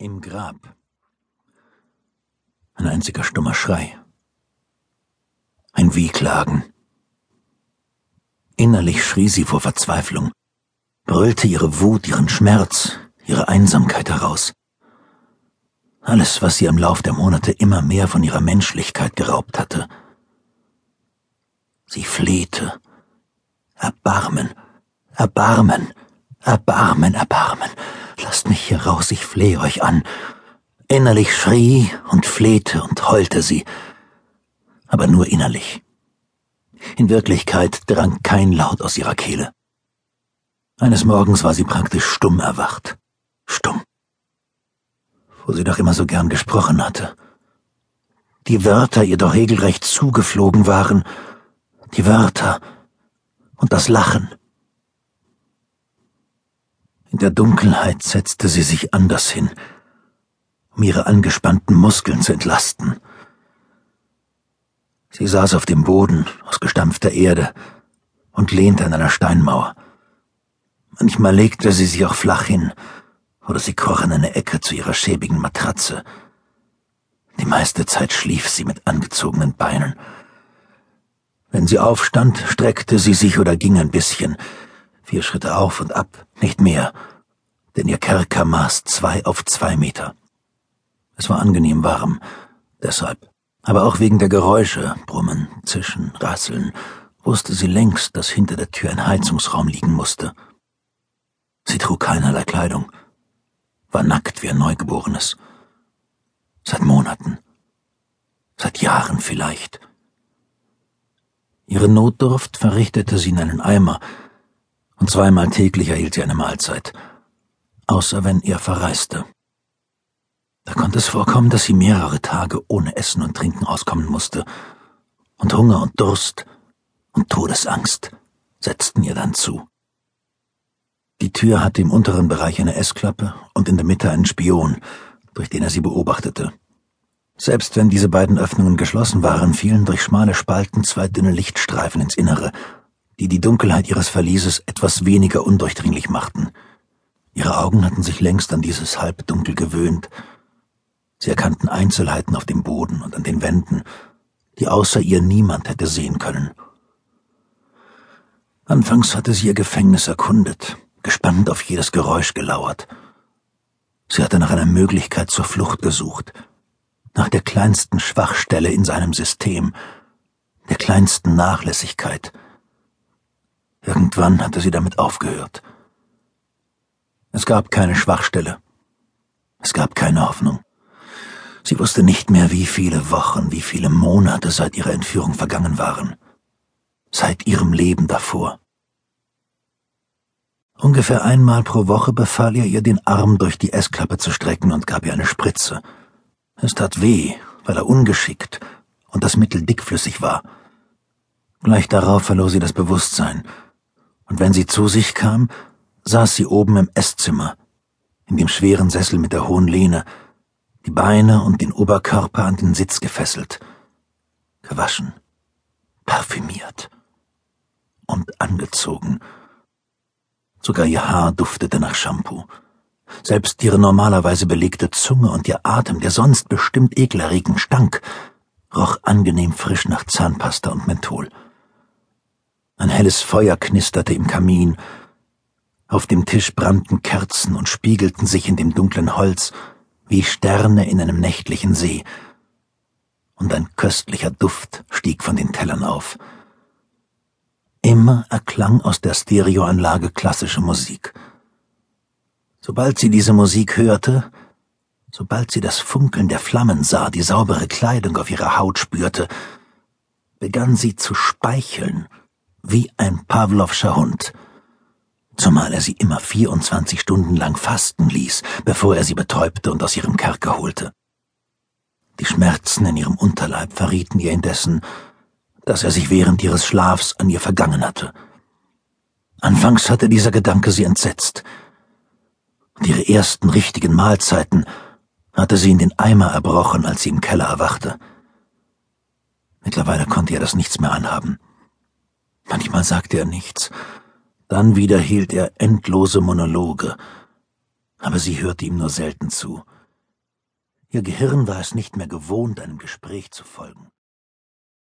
Im Grab. Ein einziger stummer Schrei. Ein Wehklagen. Innerlich schrie sie vor Verzweiflung, brüllte ihre Wut, ihren Schmerz, ihre Einsamkeit heraus. Alles, was sie im Lauf der Monate immer mehr von ihrer Menschlichkeit geraubt hatte. Sie flehte. Erbarmen, Erbarmen, Erbarmen, Erbarmen. Lasst mich hier raus, ich flehe euch an. Innerlich schrie und flehte und heulte sie, aber nur innerlich. In Wirklichkeit drang kein Laut aus ihrer Kehle. Eines Morgens war sie praktisch stumm erwacht. Stumm. Wo sie doch immer so gern gesprochen hatte. Die Wörter ihr doch regelrecht zugeflogen waren. Die Wörter und das Lachen. In der Dunkelheit setzte sie sich anders hin, um ihre angespannten Muskeln zu entlasten. Sie saß auf dem Boden aus gestampfter Erde und lehnte an einer Steinmauer. Manchmal legte sie sich auch flach hin, oder sie kroch in eine Ecke zu ihrer schäbigen Matratze. Die meiste Zeit schlief sie mit angezogenen Beinen. Wenn sie aufstand, streckte sie sich oder ging ein bisschen, Vier Schritte auf und ab, nicht mehr, denn ihr Kerker maß zwei auf zwei Meter. Es war angenehm warm, deshalb, aber auch wegen der Geräusche, Brummen, Zischen, Rasseln, wusste sie längst, dass hinter der Tür ein Heizungsraum liegen musste. Sie trug keinerlei Kleidung, war nackt wie ein Neugeborenes. Seit Monaten, seit Jahren vielleicht. Ihre Notdurft verrichtete sie in einen Eimer, und zweimal täglich erhielt sie eine Mahlzeit, außer wenn er verreiste. Da konnte es vorkommen, dass sie mehrere Tage ohne Essen und Trinken auskommen musste, und Hunger und Durst und Todesangst setzten ihr dann zu. Die Tür hatte im unteren Bereich eine Essklappe und in der Mitte einen Spion, durch den er sie beobachtete. Selbst wenn diese beiden Öffnungen geschlossen waren, fielen durch schmale Spalten zwei dünne Lichtstreifen ins Innere, die die Dunkelheit ihres Verlieses etwas weniger undurchdringlich machten. Ihre Augen hatten sich längst an dieses Halbdunkel gewöhnt. Sie erkannten Einzelheiten auf dem Boden und an den Wänden, die außer ihr niemand hätte sehen können. Anfangs hatte sie ihr Gefängnis erkundet, gespannt auf jedes Geräusch gelauert. Sie hatte nach einer Möglichkeit zur Flucht gesucht, nach der kleinsten Schwachstelle in seinem System, der kleinsten Nachlässigkeit — Irgendwann hatte sie damit aufgehört. Es gab keine Schwachstelle. Es gab keine Hoffnung. Sie wusste nicht mehr, wie viele Wochen, wie viele Monate seit ihrer Entführung vergangen waren. Seit ihrem Leben davor. Ungefähr einmal pro Woche befahl er ihr, den Arm durch die Essklappe zu strecken und gab ihr eine Spritze. Es tat weh, weil er ungeschickt und das Mittel dickflüssig war. Gleich darauf verlor sie das Bewusstsein und wenn sie zu sich kam, saß sie oben im Esszimmer, in dem schweren Sessel mit der hohen Lehne, die Beine und den Oberkörper an den Sitz gefesselt, gewaschen, parfümiert und angezogen. Sogar ihr Haar duftete nach Shampoo. Selbst ihre normalerweise belegte Zunge und ihr Atem, der sonst bestimmt ekelerregend stank, roch angenehm frisch nach Zahnpasta und Menthol. Ein helles Feuer knisterte im Kamin. Auf dem Tisch brannten Kerzen und spiegelten sich in dem dunklen Holz wie Sterne in einem nächtlichen See. Und ein köstlicher Duft stieg von den Tellern auf. Immer erklang aus der Stereoanlage klassische Musik. Sobald sie diese Musik hörte, sobald sie das Funkeln der Flammen sah, die saubere Kleidung auf ihrer Haut spürte, begann sie zu speicheln wie ein Pawlowscher Hund, zumal er sie immer 24 Stunden lang fasten ließ, bevor er sie betäubte und aus ihrem Kerker holte. Die Schmerzen in ihrem Unterleib verrieten ihr indessen, dass er sich während ihres Schlafs an ihr vergangen hatte. Anfangs hatte dieser Gedanke sie entsetzt, und ihre ersten richtigen Mahlzeiten hatte sie in den Eimer erbrochen, als sie im Keller erwachte. Mittlerweile konnte er das nichts mehr anhaben. Manchmal sagte er nichts, dann wieder hielt er endlose Monologe, aber sie hörte ihm nur selten zu, Ihr Gehirn war es nicht mehr gewohnt, einem Gespräch zu folgen.